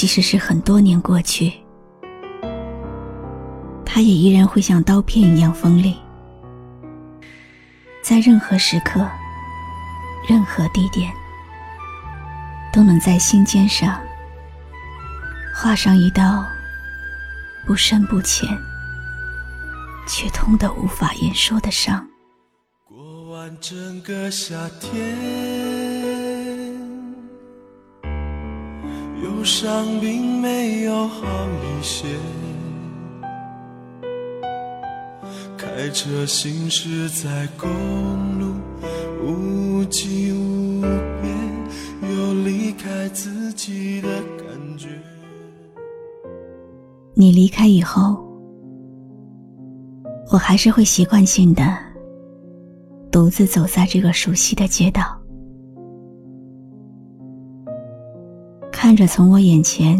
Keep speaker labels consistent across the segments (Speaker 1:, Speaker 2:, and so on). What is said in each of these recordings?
Speaker 1: 即使是很多年过去，它也依然会像刀片一样锋利，在任何时刻、任何地点，都能在心尖上划上一道不深不浅却痛得无法言说的伤。
Speaker 2: 过完整个夏天。上并没有好一些。开车行驶在公路，无际无边，有离开自己的感觉。
Speaker 1: 你离开以后，我还是会习惯性的独自走在这个熟悉的街道。看着从我眼前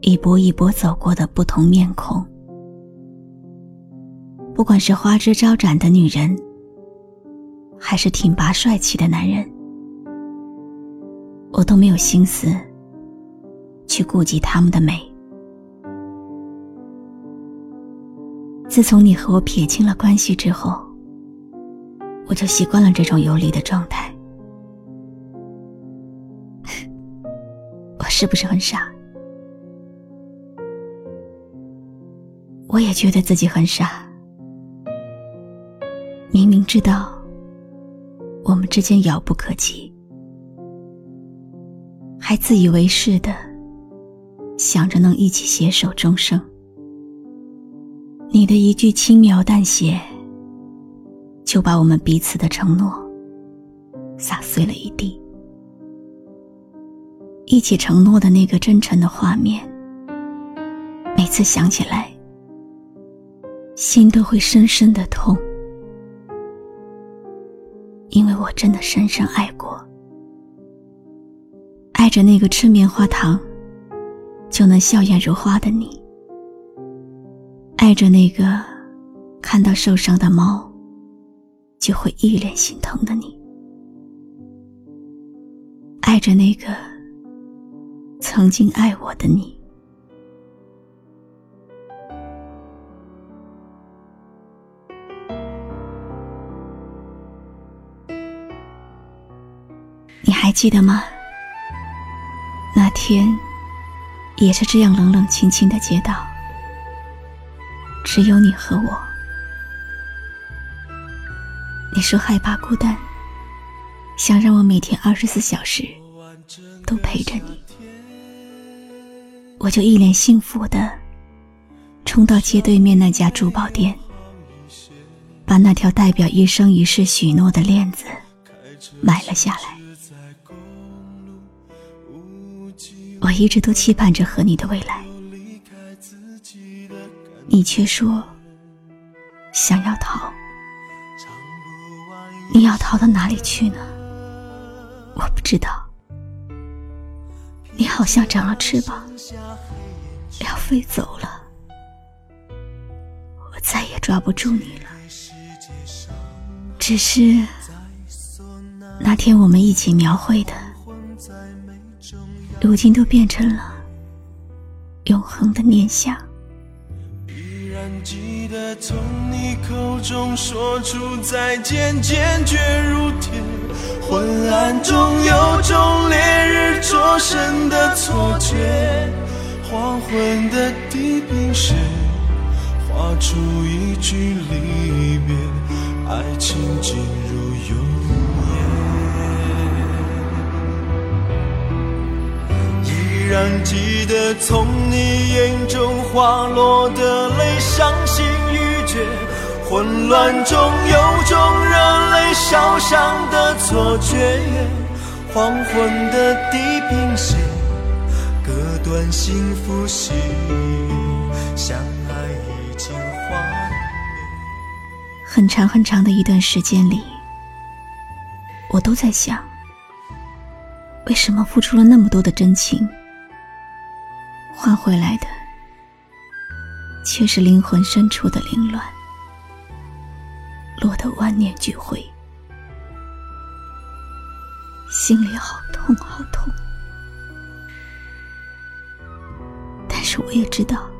Speaker 1: 一波一波走过的不同面孔，不管是花枝招展的女人，还是挺拔帅气的男人，我都没有心思去顾及他们的美。自从你和我撇清了关系之后，我就习惯了这种游离的状态。是不是很傻？我也觉得自己很傻。明明知道我们之间遥不可及，还自以为是的想着能一起携手终生。你的一句轻描淡写，就把我们彼此的承诺撒碎了一地。一起承诺的那个真诚的画面，每次想起来，心都会深深的痛，因为我真的深深爱过，爱着那个吃棉花糖就能笑颜如花的你，爱着那个看到受伤的猫就会一脸心疼的你，爱着那个。曾经爱我的你，你还记得吗？那天也是这样冷冷清清的街道，只有你和我。你说害怕孤单，想让我每天二十四小时都陪着你。我就一脸幸福的冲到街对面那家珠宝店，把那条代表一生一世许诺的链子买了下来。我一直都期盼着和你的未来，你却说想要逃，你要逃到哪里去呢？我不知道。你好像长了翅膀，要飞走了，我再也抓不住你了。只是那天我们一起描绘的，如今都变成了永恒的念想。
Speaker 2: 依然记得从你口中说出再见，坚决如铁。昏暗中有种烈灼身的错觉，黄昏的地平线画出一句离别，爱情进入永夜。依然记得从你眼中滑落的泪，伤心欲绝。混乱中有种热泪烧伤的错觉，黄昏的地平线，隔断幸福喜悦，相爱已经幻。
Speaker 1: 很长很长的一段时间里，我都在想，为什么付出了那么多的真情，换回来的却是灵魂深处的凌乱，落得万念俱灰，心里好痛好痛。但是我也知道，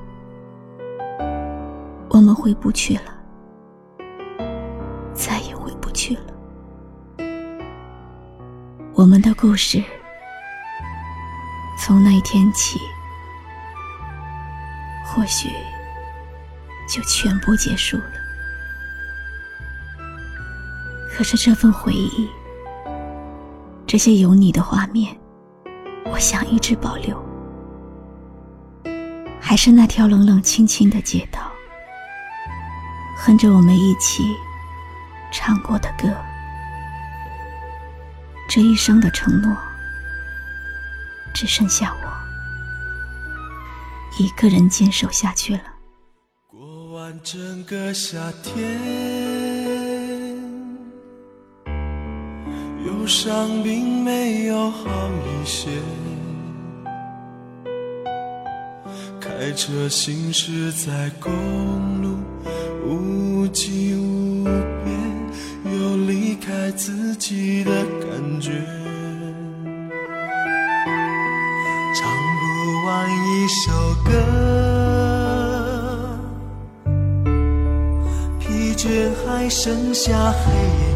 Speaker 1: 我们回不去了。再也回不去了。我们的故事从那一天起，或许就全部结束了。可是这份回忆，这些有你的画面，我想一直保留。还是那条冷冷清清的街道，哼着我们一起。唱过的歌，这一生的承诺，只剩下我一个人坚守下去了。
Speaker 2: 过完整个夏天，伤并没有好一些。开车行驶在公路，无际无边。有离开自己的感觉，唱不完一首歌，疲倦还剩下黑
Speaker 1: 夜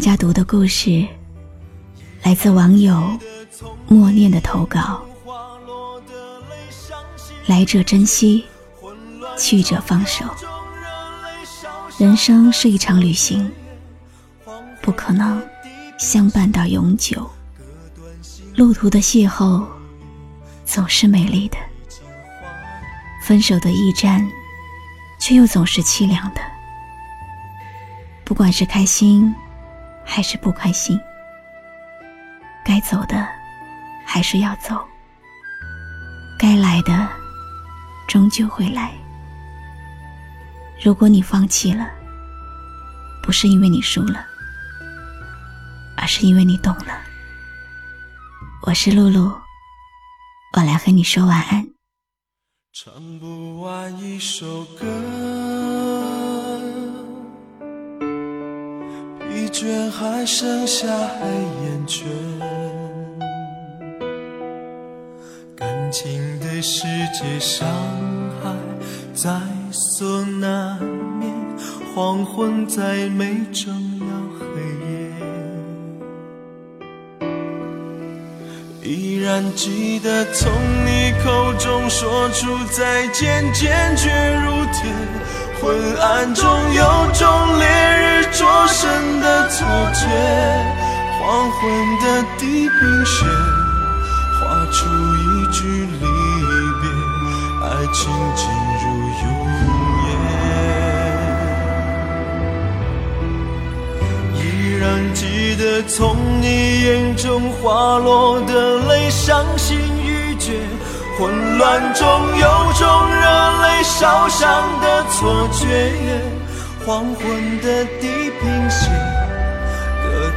Speaker 1: 家读的故事。来自网友默念的投稿，来者珍惜，去者放手。人生是一场旅行，不可能相伴到永久。路途的邂逅总是美丽的，分手的驿站却又总是凄凉的。不管是开心还是不开心。该走的还是要走，该来的终究会来。如果你放弃了，不是因为你输了，而是因为你懂了。我是露露，我来和你说晚安。
Speaker 2: 唱不完一首歌，却还剩下黑眼圈。感情的世界，伤害在所难免。黄昏再美，终要黑夜。依然记得从你口中说出再见，坚决如铁。昏暗中有种烈日灼身，黄昏的地平线画出一。句离别，爱情进入永夜。依然记得从你眼中滑落的泪，伤心欲绝。混乱中有种热泪烧伤的错觉。黄昏的地平线，